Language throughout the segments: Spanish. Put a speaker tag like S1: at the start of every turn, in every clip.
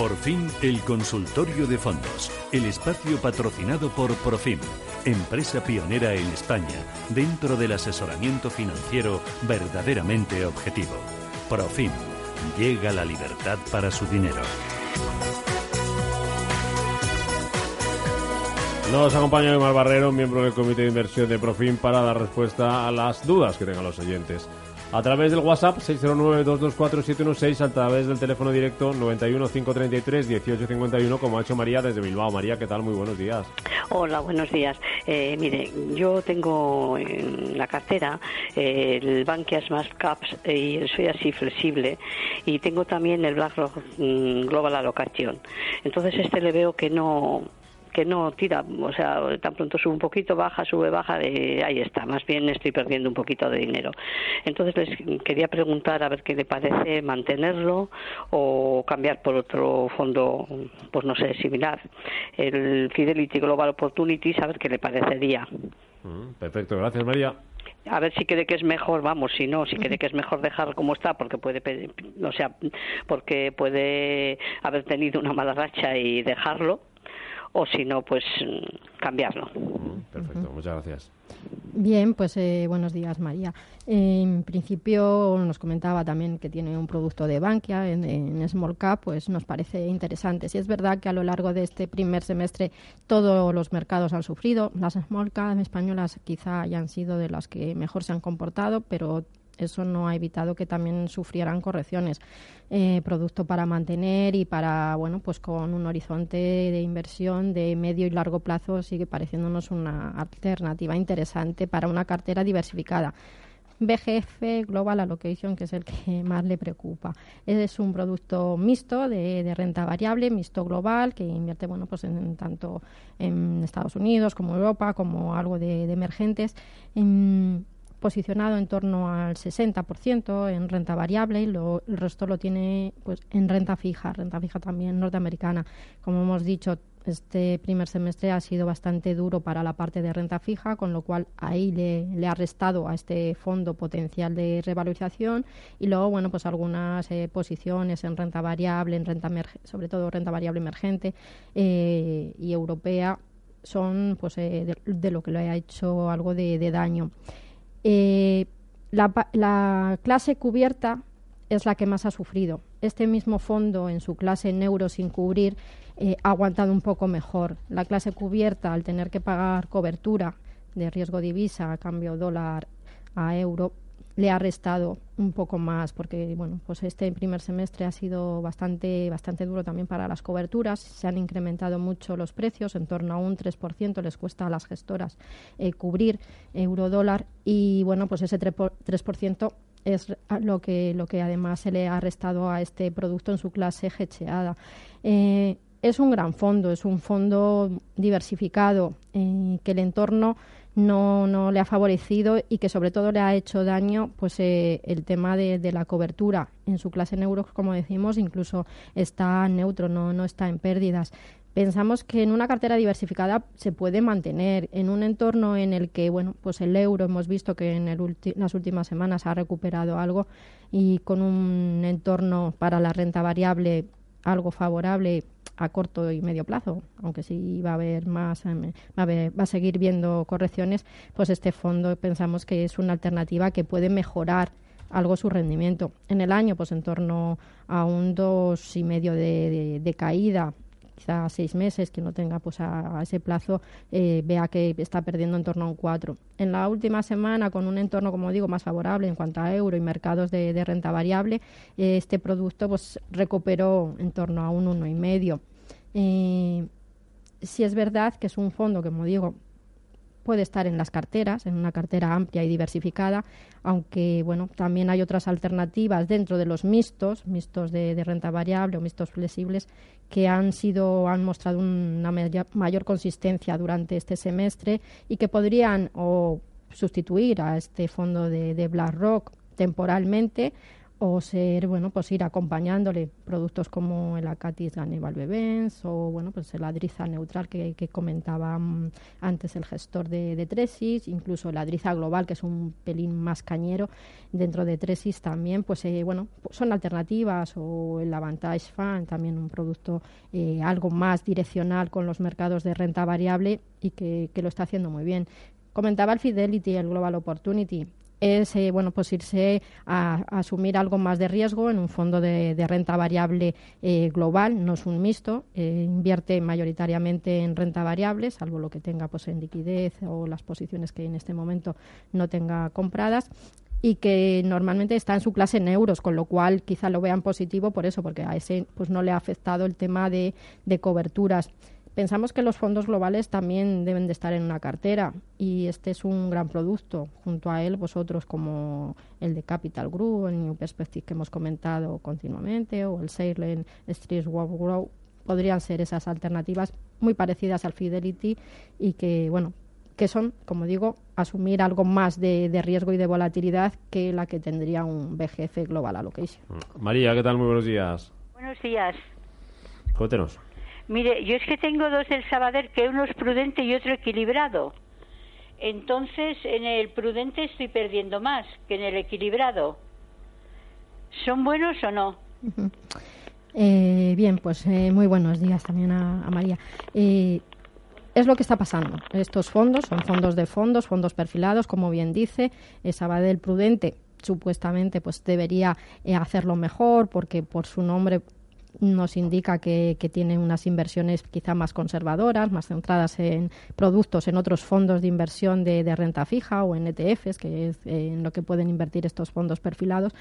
S1: Por fin, el consultorio de fondos, el espacio patrocinado por Profim, empresa pionera en España dentro del asesoramiento financiero verdaderamente objetivo. Profim, llega la libertad para su dinero.
S2: Nos acompaña Omar Barrero, miembro del Comité de Inversión de Profim, para dar respuesta a las dudas que tengan los oyentes a través del WhatsApp 609-224-716, a través del teléfono directo 91-533-1851, como ha hecho María desde Bilbao. María, ¿qué tal? Muy buenos días.
S3: Hola, buenos días. Eh, mire, yo tengo en la cartera eh, el Bankia Smart Caps y soy así flexible y tengo también el BlackRock mm, Global Allocation. Entonces este le veo que no que no tira, o sea, tan pronto sube un poquito, baja, sube, baja, de, ahí está, más bien estoy perdiendo un poquito de dinero. Entonces les quería preguntar a ver qué le parece mantenerlo o cambiar por otro fondo, pues no sé, similar, el Fidelity Global Opportunities, a ver qué le parecería.
S2: Mm, perfecto, gracias María
S3: a ver si cree que es mejor, vamos, si no, si cree que es mejor dejarlo como está, porque puede, o sea, porque puede haber tenido una mala racha y dejarlo, o si no, pues cambiarlo.
S2: Perfecto, muchas gracias.
S4: Bien, pues eh, buenos días, María. En principio nos comentaba también que tiene un producto de Bankia en, Small Cap, pues nos parece interesante. Si es verdad que a lo largo de este primer semestre todos los mercados han sufrido, las Small Cap españolas quizá hayan sido de las que mejor se han comportado, pero eso no ha evitado que también sufrieran correcciones. Eh, producto para mantener y para, bueno, pues con un horizonte de inversión de medio y largo plazo sigue pareciéndonos una alternativa interesante para una cartera diversificada. BGF Global Allocation, que es el que más le preocupa. Es un producto mixto de, renta variable, mixto global, que invierte bueno, pues en, tanto en Estados Unidos como Europa, como algo de, emergentes posicionado en torno al 60% en renta variable y lo, el resto lo tiene pues en renta fija, renta fija también norteamericana. Como hemos dicho, este primer semestre ha sido bastante duro para la parte de renta fija, con lo cual ahí le, ha restado a este fondo potencial de revalorización y luego, bueno, pues algunas eh, posiciones en renta variable, en renta sobre todo renta variable emergente eh, y europea son pues eh, de, lo que le ha hecho algo de daño. Eh, la, clase cubierta es la que más ha sufrido. Este mismo fondo en su clase neuro sin cubrir eh, ha aguantado un poco mejor. La clase cubierta, al tener que pagar cobertura de riesgo divisa a cambio dólar a euro, le ha restado un poco más porque bueno pues este primer semestre ha sido bastante bastante duro también para las coberturas. Se han incrementado mucho los precios en torno a un 3% les cuesta a las gestoras eh, cubrir euro dólar y bueno pues ese 3%, es lo que lo que además se le ha restado a este producto en su clase hecheada eh, es un gran fondo, es un fondo diversificado, eh, que el entorno no, no le ha favorecido y que sobre todo le ha hecho daño pues eh, el tema de, la cobertura. En su clase en euros como decimos incluso está neutro no, no está en pérdidas. Pensamos que en una cartera diversificada se puede mantener. En un entorno en el que bueno pues el euro hemos visto que en el las últimas semanas ha recuperado algo y con un entorno para la renta variable algo favorable a corto y medio plazo, aunque sí va a haber más, em, va a, va a seguir viendo correcciones, pues este fondo pensamos que es una alternativa que puede mejorar algo su rendimiento. En el año, pues en torno a un dos y medio de, de caída quizá seis meses, que no tenga pues a, ese plazo, eh, vea que está perdiendo en torno a un 4. En la última semana, con un entorno, como digo, más favorable en cuanto a euro y mercados de, renta variable, eh, este producto pues recuperó en torno a un 1,5. Eh, si es verdad que es un fondo, como digo, puede estar en las carteras, en una cartera amplia y diversificada, aunque bueno, también hay otras alternativas dentro de los mixtos, mixtos de, renta variable o mixtos flexibles, que han sido, han mostrado una mayor, consistencia durante este semestre y que podrían o sustituir a este fondo de, de BlackRock temporalmente o ser, bueno, pues ir acompañándole productos como el Acatis Ganebal Bebens o, bueno, pues el Adriza Neutral que, comentaba mm, antes el gestor de, Tresis, incluso la Adriza Global, que es un pelín más cañero dentro de Tresis también, pues, eh, bueno, son alternativas o el Avantage Fan, también un producto eh, algo más direccional con los mercados de renta variable y que, que lo está haciendo muy bien. Comentaba el Fidelity, el Global Opportunity es eh, bueno pues irse a, asumir algo más de riesgo en un fondo de, renta variable eh, global, no es un mixto, eh, invierte mayoritariamente en renta variable, salvo lo que tenga pues en liquidez o las posiciones que en este momento no tenga compradas y que normalmente está en su clase en euros, con lo cual quizá lo vean positivo por eso, porque a ese pues no le ha afectado el tema de, de coberturas. Pensamos que los fondos globales también deben de estar en una cartera y este es un gran producto. Junto a él, vosotros como el de Capital Group, el New Perspective que hemos comentado continuamente, o el Sailing Street World Grow, podrían ser esas alternativas muy parecidas al Fidelity y que, bueno, que son, como digo, asumir algo más de, de, riesgo y de volatilidad que la que tendría un BGF Global Allocation.
S2: María, ¿qué tal? Muy buenos días.
S5: Buenos días.
S2: Cuéntenos.
S5: Mire, yo es que tengo dos del Sabader, que uno es prudente y otro equilibrado. Entonces, en el prudente estoy perdiendo más que en el equilibrado. ¿Son buenos o no?
S4: Eh, bien, pues eh, muy buenos días también a, María. Eh, es lo que está pasando. Estos fondos son fondos de fondos, fondos perfilados, como bien dice. Sabadell Prudente supuestamente pues debería hacerlo mejor porque por su nombre nos indica que, tiene unas inversiones quizá más conservadoras, más centradas en productos, en otros fondos de inversión de, renta fija o en ETFs, que es en lo que pueden invertir estos fondos perfilados,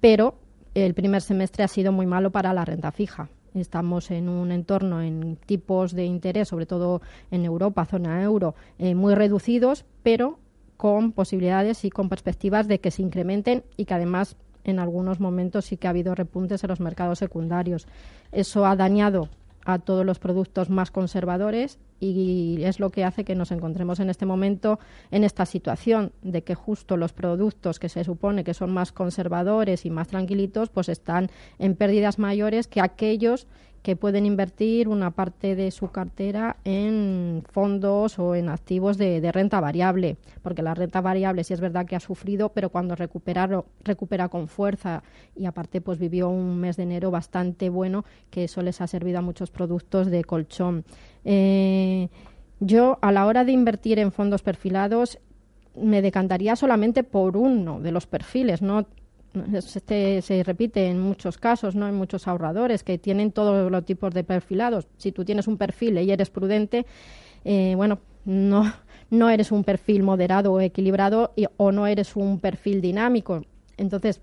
S4: pero el primer semestre ha sido muy malo para la renta fija. Estamos en un entorno en tipos de interés, sobre todo en Europa, zona euro, eh, muy reducidos, pero con posibilidades y con perspectivas de que se incrementen y que además en algunos momentos sí que ha habido repuntes en los mercados secundarios. Eso ha dañado a todos los productos más conservadores y es lo que hace que nos encontremos en este momento en esta situación de que justo los productos que se supone que son más conservadores y más tranquilitos pues están en pérdidas mayores que aquellos que pueden invertir una parte de su cartera en fondos o en activos de, renta variable, porque la renta variable sí es verdad que ha sufrido, pero cuando recupera, recupera con fuerza y aparte pues vivió un mes de enero bastante bueno, que eso les ha servido a muchos productos de colchón. Eh, yo a la hora de invertir en fondos perfilados me decantaría solamente por uno de los perfiles, no este se repite en muchos casos, ¿no? En muchos ahorradores que tienen todos los tipos de perfilados. Si tú tienes un perfil y eres prudente, eh, bueno, no, no eres un perfil moderado o equilibrado o no eres un perfil dinámico. Entonces,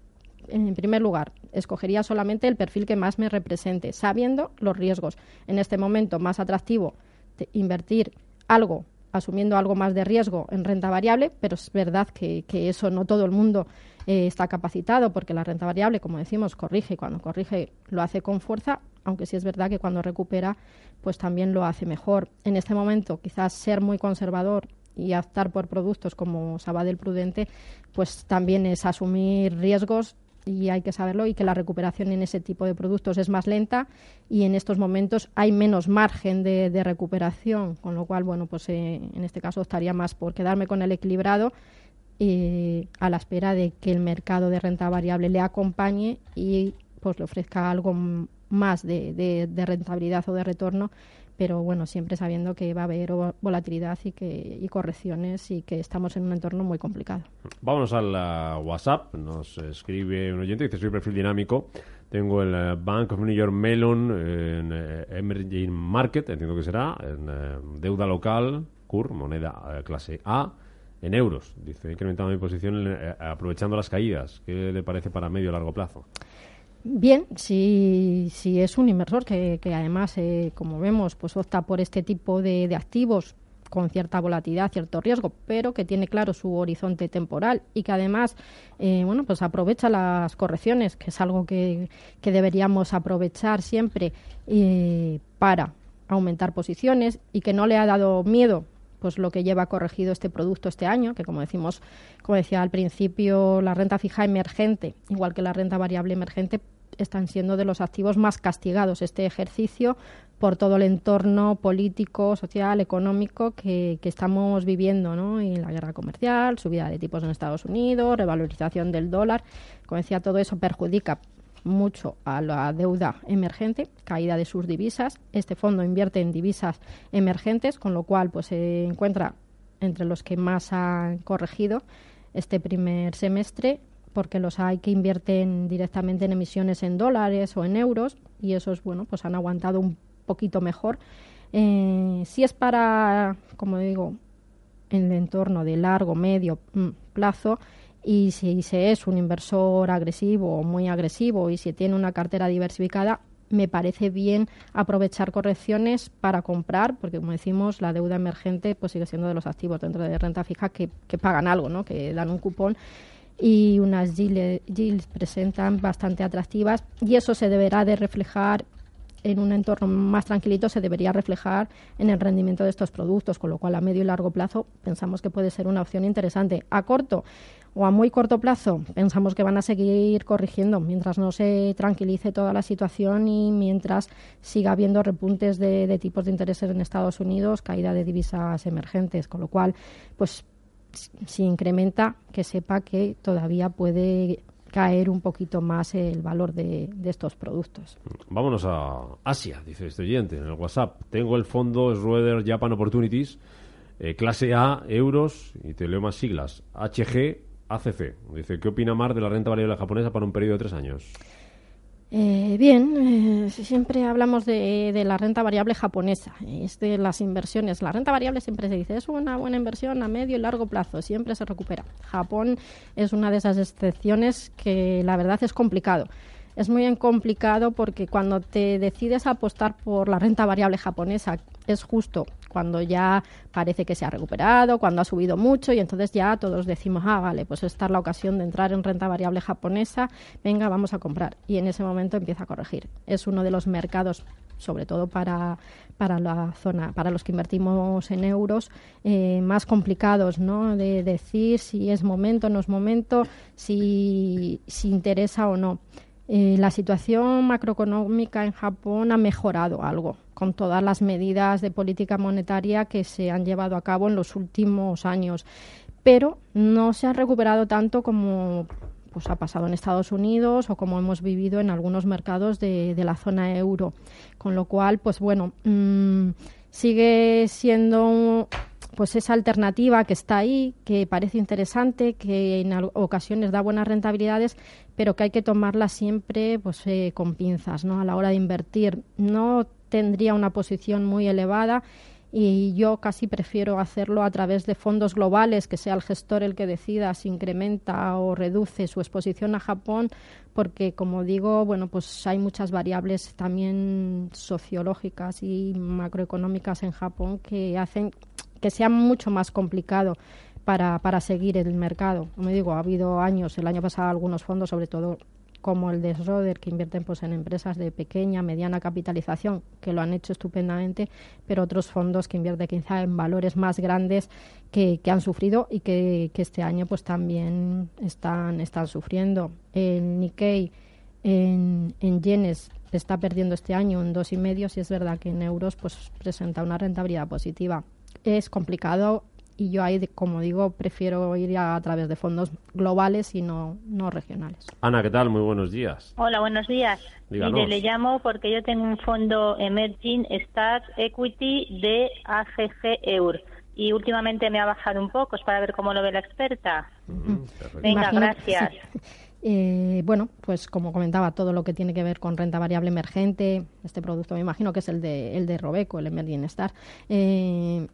S4: en primer lugar, escogería solamente el perfil que más me represente, sabiendo los riesgos. En este momento, más atractivo invertir algo asumiendo algo más de riesgo en renta variable, pero es verdad que, que eso no todo el mundo eh, está capacitado porque la renta variable, como decimos, corrige y cuando corrige lo hace con fuerza, aunque sí es verdad que cuando recupera, pues también lo hace mejor. En este momento, quizás ser muy conservador y optar por productos como Sabadell Prudente, pues también es asumir riesgos y hay que saberlo y que la recuperación en ese tipo de productos es más lenta y en estos momentos hay menos margen de, recuperación, con lo cual, bueno, pues eh, en este caso estaría más por quedarme con el equilibrado eh, a la espera de que el mercado de renta variable le acompañe y pues le ofrezca algo más de, de rentabilidad o de retorno pero bueno, siempre sabiendo que va a haber volatilidad y, que, y correcciones y que estamos en un entorno muy complicado.
S2: Vámonos al WhatsApp, nos escribe un oyente, dice, soy perfil dinámico, tengo el eh, Bank of New York Mellon en eh, Emerging Market, entiendo que será, en eh, deuda local, CUR, moneda clase A, en euros. Dice, he incrementado mi posición aprovechando las caídas. ¿Qué le parece para medio y largo plazo?
S4: Bien, si, si es un inversor que, que además, eh, como vemos, pues opta por este tipo de, de, activos con cierta volatilidad, cierto riesgo, pero que tiene claro su horizonte temporal y que además, eh, bueno, pues aprovecha las correcciones, que es algo que, que deberíamos aprovechar siempre eh, para aumentar posiciones y que no le ha dado miedo pues lo que lleva corregido este producto este año, que como decimos, como decía al principio, la renta fija emergente, igual que la renta variable emergente, están siendo de los activos más castigados este ejercicio por todo el entorno político, social, económico que, estamos viviendo, ¿no? La guerra comercial, subida de tipos en Estados Unidos, revalorización del dólar, como decía, todo eso perjudica mucho a la deuda emergente, caída de sus divisas. Este fondo invierte en divisas emergentes, con lo cual pues se encuentra entre los que más han corregido este primer semestre porque los hay que invierten directamente en emisiones en dólares o en euros y esos, bueno, pues han aguantado un poquito mejor. Eh, si es para, como digo, en el entorno de largo, medio mm, plazo, y si se es un inversor agresivo o muy agresivo y si tiene una cartera diversificada, me parece bien aprovechar correcciones para comprar, porque como decimos, la deuda emergente pues sigue siendo de los activos dentro de renta fija que, que pagan algo, ¿no? que dan un cupón y unas yields presentan bastante atractivas y eso se deberá de reflejar en un entorno más tranquilito se debería reflejar en el rendimiento de estos productos, con lo cual a medio y largo plazo pensamos que puede ser una opción interesante. A corto o a muy corto plazo pensamos que van a seguir corrigiendo mientras no se tranquilice toda la situación y mientras siga habiendo repuntes de, de tipos de interés en Estados Unidos, caída de divisas emergentes, con lo cual pues si incrementa, que sepa que todavía puede caer un poquito más el valor de, estos productos.
S2: Vámonos a Asia, dice este oyente en el WhatsApp. Tengo el fondo Schroeder Japan Opportunities, eh, clase A, euros, y te leo más siglas, HG, ACC. Dice, ¿qué opina Mar de la renta variable japonesa para un periodo de tres años?
S4: Eh, bien, eh, siempre hablamos de, la renta variable japonesa, es de las inversiones. La renta variable siempre se dice es una buena inversión a medio y largo plazo, siempre se recupera. Japón es una de esas excepciones que la verdad es complicado. Es muy complicado porque cuando te decides apostar por la renta variable japonesa, es justo cuando ya parece que se ha recuperado, cuando ha subido mucho y entonces ya todos decimos, ah, vale, pues esta es la ocasión de entrar en renta variable japonesa, venga, vamos a comprar. Y en ese momento empieza a corregir. Es uno de los mercados sobre todo para, para la zona, para los que invertimos en euros, eh, más complicados, ¿no? De decir si es momento, no es momento, si, si interesa o no. Eh, la situación macroeconómica en Japón ha mejorado algo con todas las medidas de política monetaria que se han llevado a cabo en los últimos años, pero no se ha recuperado tanto como pues ha pasado en Estados Unidos o como hemos vivido en algunos mercados de, la zona euro. Con lo cual, pues bueno, mm, sigue siendo pues esa alternativa que está ahí, que parece interesante, que en ocasiones da buenas rentabilidades, pero que hay que tomarla siempre pues eh, con pinzas, ¿no? A la hora de invertir. No tendría una posición muy elevada y yo casi prefiero hacerlo a través de fondos globales, que sea el gestor el que decida si incrementa o reduce su exposición a Japón, porque como digo, bueno, pues hay muchas variables también sociológicas y macroeconómicas en Japón que hacen que sea mucho más complicado para, para seguir el mercado. Como digo, ha habido años, el año pasado algunos fondos, sobre todo como el de Schroeder, que invierten pues en empresas de pequeña, mediana capitalización, que lo han hecho estupendamente, pero otros fondos que invierten quizá en valores más grandes que, que han sufrido y que, este año pues también están, están sufriendo. El Nikkei en, en yenes está perdiendo este año y medio, si es verdad que en euros pues presenta una rentabilidad positiva es complicado y yo ahí, como digo, prefiero ir a, través de fondos globales y no, no regionales.
S2: Ana, ¿qué tal? Muy buenos días.
S6: Hola, buenos días. Mire, le llamo porque yo tengo un fondo Emerging Start Equity de AGG EUR y últimamente me ha bajado un poco, es para ver cómo lo ve la experta. Venga, gracias.
S4: Eh, bueno, pues como comentaba, todo lo que tiene que ver con renta variable emergente, este producto me imagino que es el de, el de Robeco, el Emerging Start. Eh,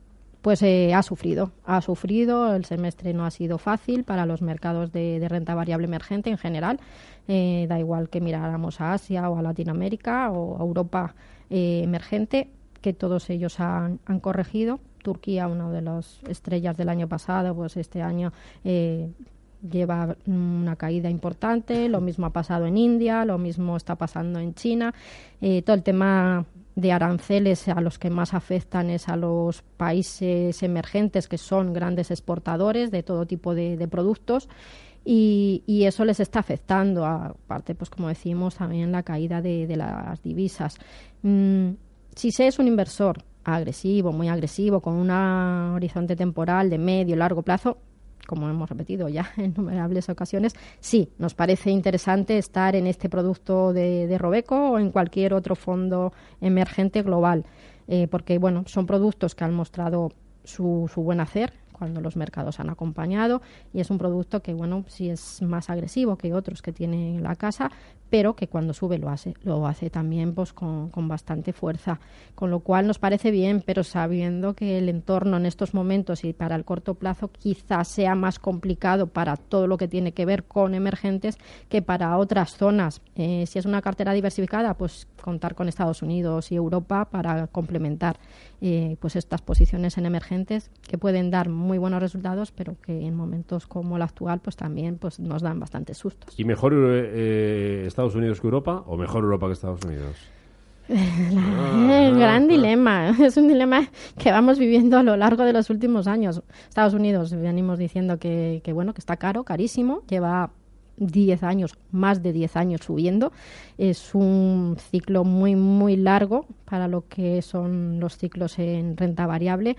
S4: pues eh, ha sufrido, ha sufrido, el semestre no ha sido fácil para los mercados de, renta variable emergente en general, eh, da igual que miráramos a Asia o a Latinoamérica o a Europa eh, emergente, que todos ellos han, han, corregido. Turquía, una de las estrellas del año pasado, pues este año lleva una caída importante, lo mismo ha pasado en India, lo mismo está pasando en China. todo el tema de aranceles a los que más afectan es a los países emergentes que son grandes exportadores de todo tipo de, productos y, eso les está afectando, aparte, pues como decimos, también la caída de, las divisas. Mm, si se es un inversor agresivo, muy agresivo, con un horizonte temporal de medio, largo plazo, como hemos repetido ya en innumerables ocasiones, sí, nos parece interesante estar en este producto de, Robeco o en cualquier otro fondo emergente global, eh, porque bueno, son productos que han mostrado su, su buen hacer cuando los mercados han acompañado y es un producto que bueno sí es más agresivo que otros que tiene la casa pero que cuando sube lo hace, lo hace también pues con, bastante fuerza, con lo cual nos parece bien, pero sabiendo que el entorno en estos momentos y para el corto plazo quizás sea más complicado para todo lo que tiene que ver con emergentes que para otras zonas. Eh, si es una cartera diversificada, pues contar con Estados Unidos y Europa para complementar eh, pues estas posiciones en emergentes que pueden dar muy buenos resultados, pero que en momentos como el actual pues también pues nos dan bastantes sustos.
S2: Y mejor eh, Estados Unidos que Europa o mejor Europa que Estados Unidos?
S4: El gran dilema, es un dilema que vamos viviendo a lo largo de los últimos años. Estados Unidos, venimos diciendo que, bueno, que está caro, carísimo, lleva 10 años, más de 10 años subiendo. Es un ciclo muy, muy largo para lo que son los ciclos en renta variable.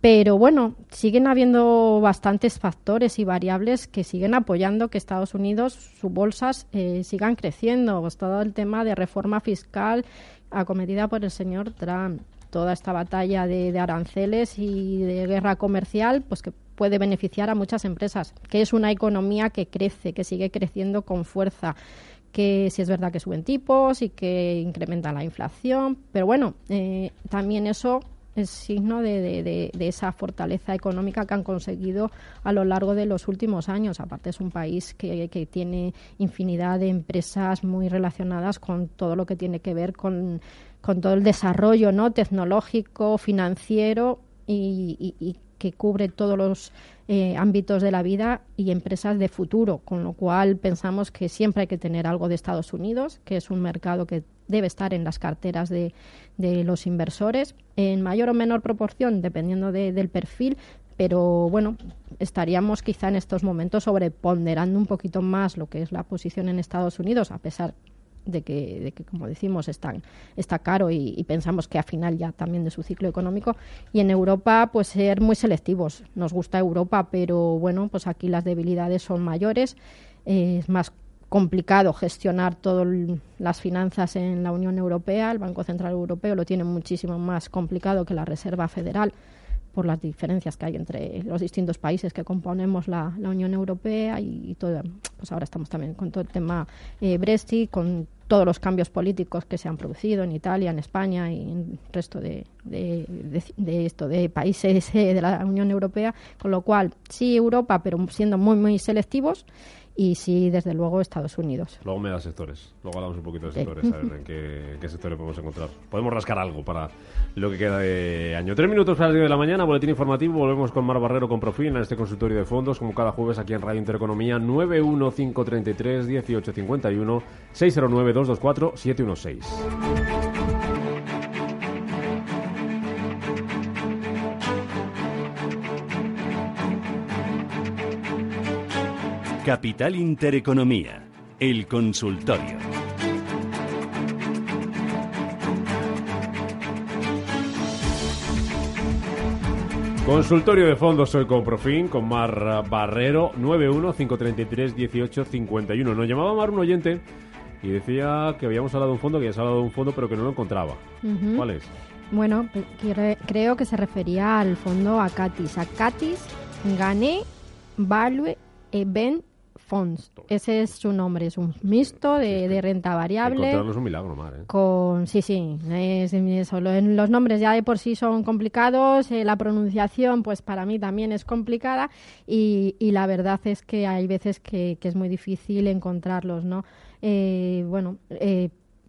S4: Pero bueno, siguen habiendo bastantes factores y variables que siguen apoyando que Estados Unidos, sus bolsas, eh, sigan creciendo. Pues todo el tema de reforma fiscal acometida por el señor Trump, toda esta batalla de, aranceles y de guerra comercial, pues que puede beneficiar a muchas empresas, que es una economía que crece, que sigue creciendo con fuerza que si es verdad que suben tipos y que incrementan la inflación, pero bueno, eh, también eso es signo de, esa fortaleza económica que han conseguido a lo largo de los últimos años. Aparte es un país que, tiene infinidad de empresas muy relacionadas con todo lo que tiene que ver con, todo el desarrollo ¿no? tecnológico, financiero y, que cubre todos los eh, ámbitos de la vida y empresas de futuro, con lo cual pensamos que siempre hay que tener algo de Estados Unidos, que es un mercado que debe estar en las carteras de, de los inversores, en mayor o menor proporción, dependiendo del perfil, pero bueno, estaríamos quizá en estos momentos sobreponderando un poquito más lo que es la posición en Estados Unidos, a pesar de que, de que como decimos, están, está caro y, pensamos que a final ya también de su ciclo económico. Y en Europa, pues ser muy selectivos. Nos gusta Europa, pero bueno, pues aquí las debilidades son mayores, es más complicado gestionar todas las finanzas en la Unión Europea. El Banco Central Europeo lo tiene muchísimo más complicado que la Reserva Federal por las diferencias que hay entre los distintos países que componemos la, Unión Europea y, todo. Pues ahora estamos también con todo el tema eh, Brexit, con todos los cambios políticos que se han producido en Italia, en España y en el resto de, de, esto de países eh, de la Unión Europea, con lo cual sí Europa, pero siendo muy muy selectivos y sí, desde luego, Estados Unidos.
S2: Luego me da sectores. Luego hablamos un poquito de sectores, a ver en qué, sectores podemos encontrar. Podemos rascar algo para lo que queda de año. Tres minutos para las 10 de la mañana, boletín informativo. Volvemos con Mar Barrero con Profin en este consultorio de fondos, como cada jueves aquí en Radio Intereconomía, 915331851, 609224716.
S1: Capital Intereconomía, el consultorio.
S2: Consultorio de fondos soy con Profin, con Mar Barrero, 915331851. Nos llamaba Mar un oyente y decía que habíamos hablado de un fondo, que ya se ha hablado de un fondo, pero que no lo encontraba. ¿Cuál es?
S4: Bueno, creo que se refería al fondo Acatis. Acatis, Gané, Value, Event Funds. Ese es su nombre, es un mixto de, renta variable.
S2: Encontrarlo es un milagro, Mar, ¿eh?
S4: Con, sí, sí, es, los nombres ya de por sí son complicados, eh, la pronunciación pues para mí también es complicada y, la verdad es que hay veces que, es muy difícil encontrarlos, ¿no? Eh, bueno,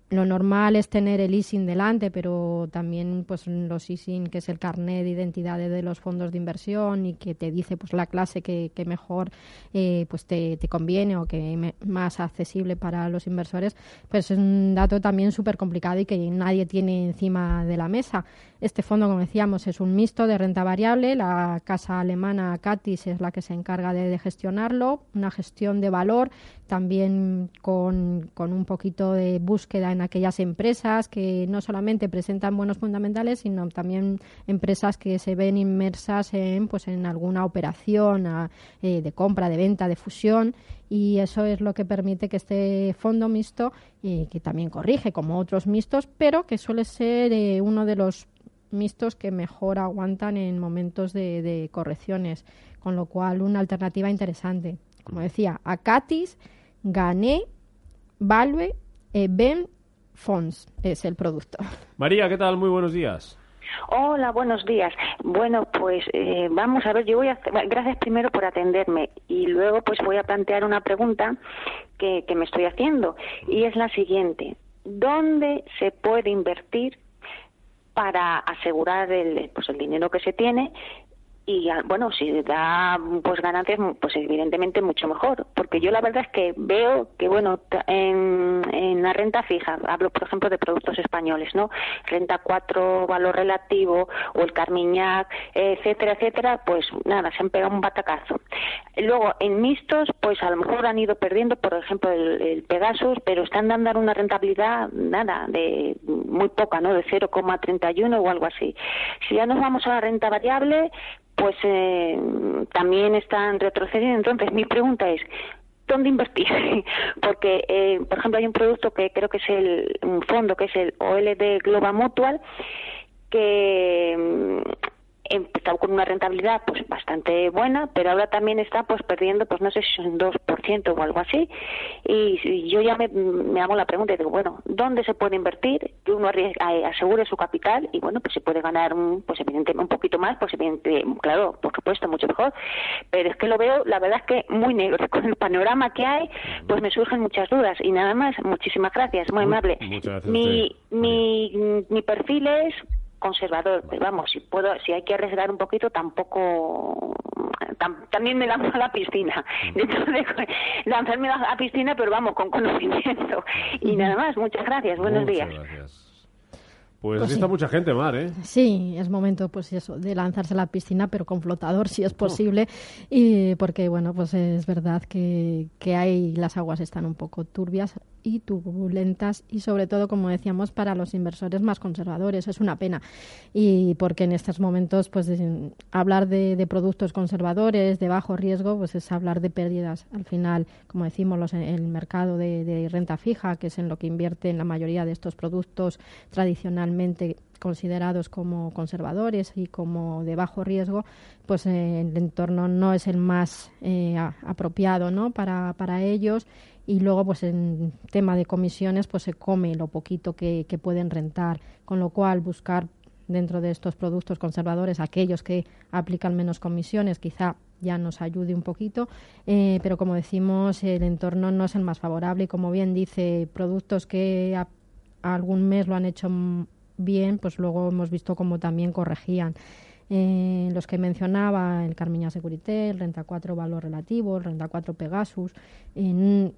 S4: lo normal es tener el ISIN delante, pero también pues los ISIN, que es el carnet de identidad de los fondos de inversión y que te dice pues la clase que, mejor eh, pues te, conviene o que más accesible para los inversores, pues es un dato también súper complicado y que nadie tiene encima de la mesa. Este fondo, como decíamos, es un mixto de renta variable. La casa alemana Catis es la que se encarga de, gestionarlo. Una gestión de valor también con, con un poquito de búsqueda en aquellas empresas que no solamente presentan buenos fundamentales, sino también empresas que se ven inmersas en, pues, en alguna operación eh, de compra, de venta, de fusión y eso es lo que permite que este fondo mixto, y que también corrige como otros mixtos, pero que suele ser eh, uno de los mixtos que mejor aguantan en momentos de, correcciones, con lo cual una alternativa interesante. Como decía, Acatis, Gané, Valve, eh, Ben Fonds es el producto.
S2: María, ¿qué tal? Muy buenos días.
S7: Hola, buenos días. Bueno, pues eh, vamos a ver, yo voy a gracias primero por atenderme y luego pues voy a plantear una pregunta que, que me estoy haciendo y es la siguiente. ¿Dónde se puede invertir para asegurar el, pues el dinero que se tiene y bueno si da pues ganancias pues evidentemente mucho mejor porque yo la verdad es que veo que bueno en, en la renta fija hablo por ejemplo de productos españoles no renta 4 valor relativo o el carmiñac etcétera etcétera pues nada se han pegado un batacazo. Luego en mixtos pues a lo mejor han ido perdiendo por ejemplo el, el Pegasus pero están dando una rentabilidad nada de muy poca no de 0,31 o algo así. Si ya nos vamos a la renta variable pues eh, también están retrocediendo. Entonces, mi pregunta es, ¿dónde invertir? Porque, eh, por ejemplo, hay un producto que creo que es el, un fondo, que es el OLD Global Mutual, que empezado con una rentabilidad pues bastante buena, pero ahora también está pues perdiendo pues no sé si es un 2% o algo así. Y, yo ya me, me, hago la pregunta y digo, bueno, ¿dónde se puede invertir? Que uno asegure su capital y bueno, pues se puede ganar un, pues evidentemente un poquito más, pues evidentemente, claro, por supuesto, mucho mejor. Pero es que lo veo, la verdad es que muy negro. Con el panorama que hay, pues me surgen muchas dudas. Y nada más, muchísimas gracias, muy, amable. mi, mi, mi perfil es conservador, pero vamos, si puedo, si hay que arriesgar un poquito, tampoco, también me lanzo a la piscina, mm. dentro de lanzarme a la piscina, pero vamos, con conocimiento. Y nada más, muchas gracias, buenos días.
S2: Pues, pues está mucha gente, Mar, ¿eh?
S4: Sí, es momento, pues eso, de lanzarse a la piscina, pero con flotador, si es posible. Y porque, bueno, pues es verdad que, que hay, las aguas están un poco turbias y turbulentas y sobre todo, como decíamos, para los inversores más conservadores. Es una pena. Y porque en estos momentos, pues hablar de, productos conservadores, de bajo riesgo, pues es hablar de pérdidas. Al final, como decimos, los, el mercado de, de renta fija, que es en lo que invierte en la mayoría de estos productos considerados como conservadores y como de bajo riesgo, pues eh, el entorno no es el más eh, apropiado ¿no? para, para ellos. Y luego pues en tema de comisiones pues se come lo poquito que, pueden rentar, con lo cual buscar dentro de estos productos conservadores aquellos que aplican menos comisiones quizá ya nos ayude un poquito, eh, pero como decimos el entorno no es el más favorable. Y como bien dice productos que algún mes lo han hecho bien, pues luego hemos visto cómo también corregían. Eh, los que mencionaba, el Carmiña Securité, el Renta 4 Valor Relativo, el Renta 4 Pegasus,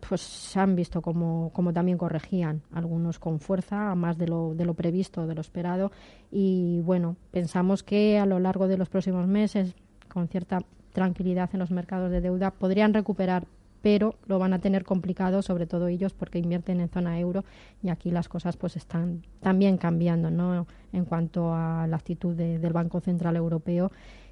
S4: pues se han visto como, también corregían, algunos con fuerza, a más de lo, de lo previsto, de lo esperado. Y bueno, pensamos que a lo largo de los próximos meses, con cierta tranquilidad en los mercados de deuda, podrían recuperar pero lo van a tener complicado, sobre todo ellos, porque invierten en zona euro y aquí las cosas pues están también cambiando, ¿no? En cuanto a la actitud del Banco Central Europeo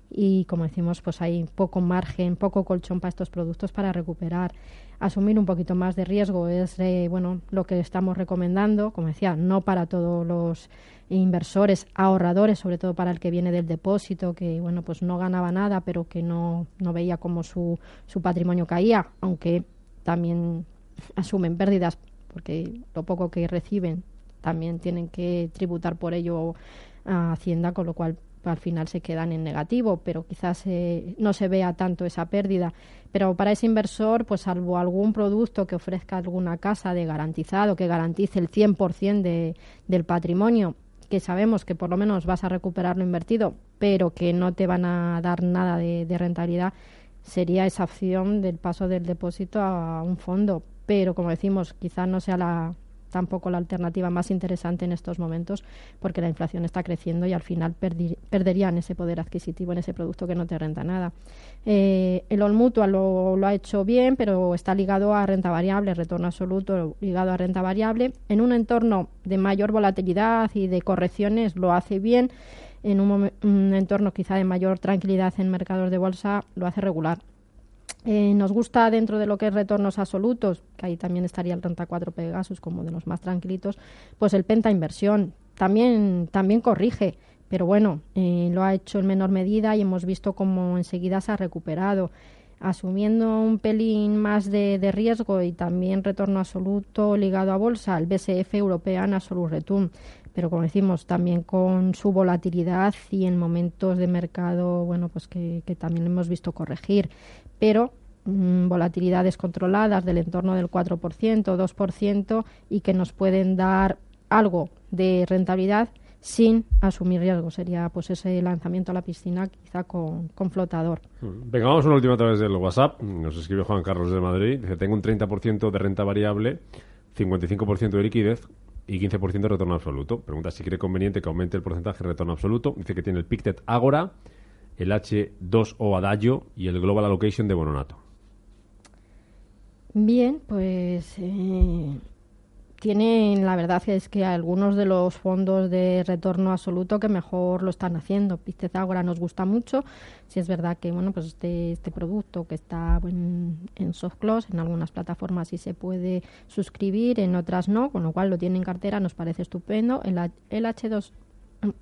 S4: y como decimos pues hay poco margen, poco colchón para estos productos para recuperar. Asumir un poquito más de riesgo es eh, bueno lo que estamos recomendando, como decía, no para todos los inversores, ahorradores, sobre todo para el que viene del depósito, que bueno pues no ganaba nada, pero que no, no veía cómo su, su patrimonio caía, aunque también asumen pérdidas porque lo poco que reciben también tienen que tributar por ello a Hacienda, con lo cual al final se quedan en negativo, pero quizás eh, no se vea tanto esa pérdida. Pero para ese inversor, pues salvo algún producto que ofrezca alguna casa de garantizado, que garantice el 100% de, del patrimonio, que sabemos que por lo menos vas a recuperar lo invertido, pero que no te van a dar nada de, de rentabilidad, sería esa opción del paso del depósito a un fondo. Pero como decimos, quizás no sea la, tampoco la alternativa más interesante en estos momentos porque la inflación está creciendo y al final perderían ese poder adquisitivo en ese producto que no te renta nada. Eh, el All Mutual lo, ha hecho bien, pero está ligado a renta variable, retorno absoluto ligado a renta variable. En un entorno de mayor volatilidad y de correcciones lo hace bien. En un entorno quizá de mayor tranquilidad en mercados de bolsa lo hace regular. Eh, nos gusta dentro de lo que es retornos absolutos, que ahí también estaría el Renta 4 Pegasus como de los más tranquilitos, pues el Penta Inversión. También, también corrige, pero bueno, eh, lo ha hecho en menor medida y hemos visto cómo enseguida se ha recuperado. Asumiendo un pelín más de, riesgo y también retorno absoluto ligado a bolsa, el BSF European Absolute Return pero como decimos, también con su volatilidad y en momentos de mercado, bueno, pues que, que también hemos visto corregir pero mm, volatilidades controladas del entorno del 4%, 2% y que nos pueden dar algo de rentabilidad sin asumir riesgo. Sería pues ese lanzamiento a la piscina quizá con, flotador.
S2: Mm. Venga, vamos una última a través del WhatsApp. Nos escribe Juan Carlos de Madrid. Dice, tengo un 30% de renta variable, 55% de liquidez y 15% de retorno absoluto. Pregunta si cree conveniente que aumente el porcentaje de retorno absoluto. Dice que tiene el Pictet Agora el H2O Adagio y el Global Allocation de Bononato.
S4: Bien, pues eh, tienen, la verdad es que algunos de los fondos de retorno absoluto que mejor lo están haciendo. Pistez ahora nos gusta mucho. Si es verdad que, bueno, pues este, este producto que está en, en soft close, en algunas plataformas sí se puede suscribir, en otras no, con lo cual lo tiene en cartera, nos parece estupendo. El, el H2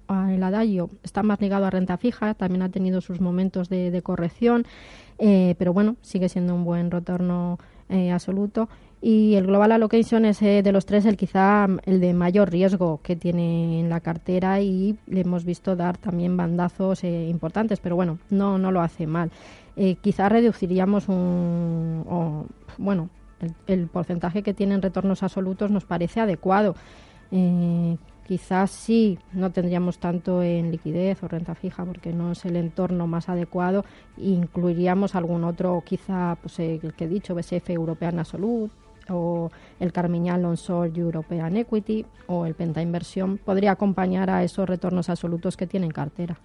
S4: el adagio está más ligado a renta fija, también ha tenido sus momentos de, corrección, eh, pero bueno, sigue siendo un buen retorno eh, absoluto. Y el Global Allocation es eh, de los tres el quizá el de mayor riesgo que tiene en la cartera y le hemos visto dar también bandazos importantes, pero bueno, no, no lo hace mal. quizá reduciríamos un, bueno, el, el, porcentaje que tienen retornos absolutos nos parece adecuado. Quizás sí, no tendríamos tanto en liquidez o renta fija porque no es el entorno más adecuado. Incluiríamos algún otro, quizá pues, el que he dicho, BSF European Salud o el Carmiñal On European Equity o el Penta Inversión podría acompañar a esos retornos absolutos que tienen cartera.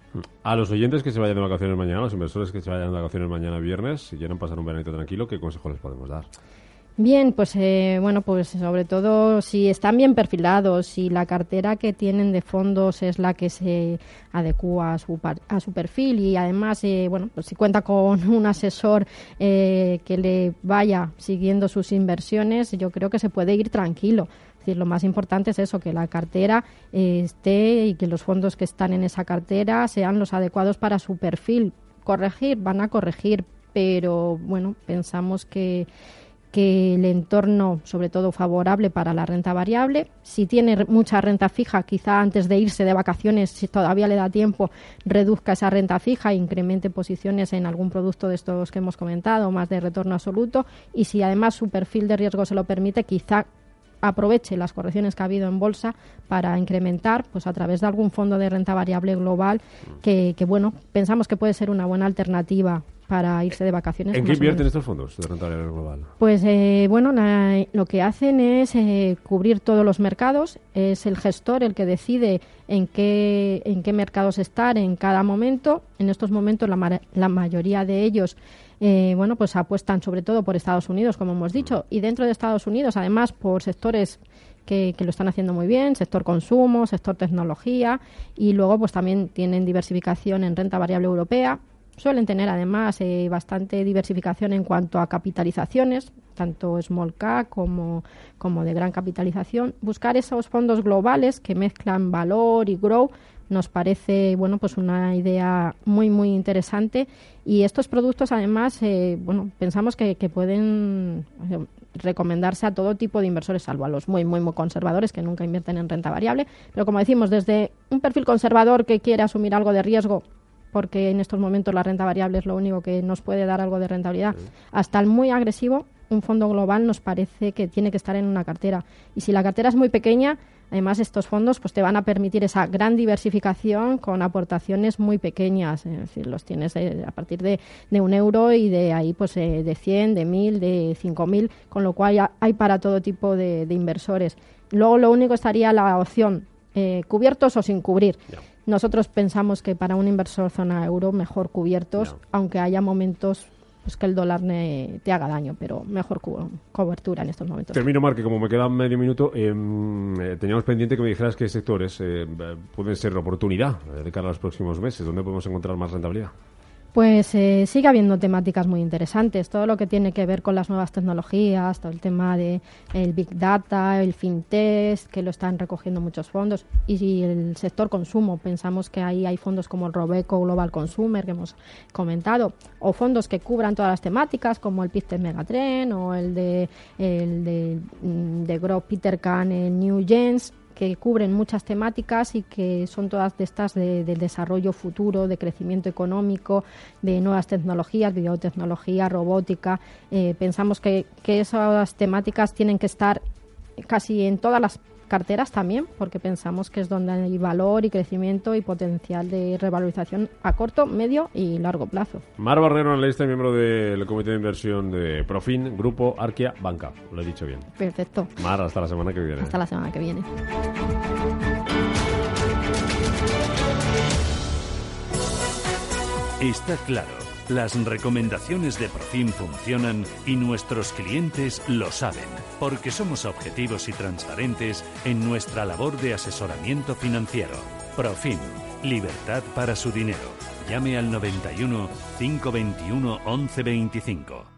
S2: A los oyentes que se vayan de vacaciones mañana, a los inversores que se vayan de vacaciones mañana viernes, si quieren pasar un veranito tranquilo, ¿qué consejo les podemos dar?
S4: Bien, pues eh, bueno, pues sobre todo si están bien perfilados, si la cartera que tienen de fondos es la que se adecua a su, a su perfil y además, eh, bueno, pues si cuenta con un asesor eh, que le vaya siguiendo sus inversiones, yo creo que se puede ir tranquilo. Decir, lo más importante es eso, que la cartera esté y que los fondos que están en esa cartera sean los adecuados para su perfil. Corregir, van a corregir, pero bueno, pensamos que que el entorno, sobre todo favorable para la renta variable. Si tiene mucha renta fija, quizá antes de irse de vacaciones, si todavía le da tiempo, reduzca esa renta fija e incremente posiciones en algún producto de estos que hemos comentado, más de retorno absoluto. Y si además su perfil de riesgo se lo permite, quizá aproveche las correcciones que ha habido en bolsa para incrementar pues a través de algún fondo de renta variable global que, que bueno pensamos que puede ser una buena alternativa para irse de vacaciones.
S2: ¿En qué invierten estos fondos de renta variable global?
S4: Pues eh, bueno, lo que hacen es eh, cubrir todos los mercados. Es el gestor el que decide en qué, en qué mercados estar en cada momento. En estos momentos la, la mayoría de ellos eh, bueno, pues apuestan sobre todo por Estados Unidos, como hemos dicho, y dentro de Estados Unidos, además, por sectores que, que, lo están haciendo muy bien, sector consumo, sector tecnología, y luego pues también tienen diversificación en renta variable europea, Suelen tener además eh, bastante diversificación en cuanto a capitalizaciones, tanto small cap como, como de gran capitalización. Buscar esos fondos globales que mezclan valor y grow nos parece bueno pues una idea muy muy interesante y estos productos además eh, bueno pensamos que, que pueden recomendarse a todo tipo de inversores, salvo a los muy, muy, muy conservadores que nunca invierten en renta variable. Pero como decimos, desde un perfil conservador que quiere asumir algo de riesgo, porque en estos momentos la renta variable es lo único que nos puede dar algo de rentabilidad, hasta el muy agresivo, un fondo global nos parece que tiene que estar en una cartera. Y si la cartera es muy pequeña, Además, estos fondos pues, te van a permitir esa gran diversificación con aportaciones muy pequeñas. Es decir, los tienes a partir de, un euro y de ahí pues eh, de 100, de 1000, de 5000, con lo cual hay para todo tipo de, inversores. Luego, lo único estaría la opción eh, cubiertos o sin cubrir. Nosotros pensamos que para un inversor zona euro mejor cubiertos, aunque haya momentos pues que el dólar te haga daño, pero mejor cobertura en estos momentos.
S2: Termino, Marque, como me queda medio minuto, em, eh, teníamos pendiente que me dijeras qué sectores eh, pueden ser oportunidad de cara a los próximos meses, ¿dónde podemos encontrar más rentabilidad?
S4: Pues eh, sigue habiendo temáticas muy interesantes, todo lo que tiene que ver con las nuevas tecnologías, todo el tema de el big data, el fintech, que lo están recogiendo muchos fondos, y el sector consumo, pensamos que ahí hay fondos como el Robeco Global Consumer que hemos comentado, o fondos que cubran todas las temáticas como el Pictet Megatrend o el de el de, mm, Peter Kahn en New Gens, que cubren muchas temáticas y que son todas de estas de, del desarrollo futuro, de crecimiento económico, de nuevas tecnologías, biotecnología, robótica. Eh, pensamos que, que esas temáticas tienen que estar casi en todas las carteras también, porque pensamos que es donde hay valor y crecimiento y potencial de revalorización a corto, medio y largo plazo.
S2: Mar Barrero, analista y miembro del Comité de Inversión de Profin, Grupo Arquia Banca. Lo he dicho bien.
S4: Perfecto.
S2: Mar, hasta la semana que viene.
S4: Hasta la semana que viene.
S1: Está claro. Las recomendaciones de Profim funcionan y nuestros clientes lo saben, porque somos objetivos y transparentes en nuestra labor de asesoramiento financiero. Profim, libertad para su dinero. Llame al 91 521 1125.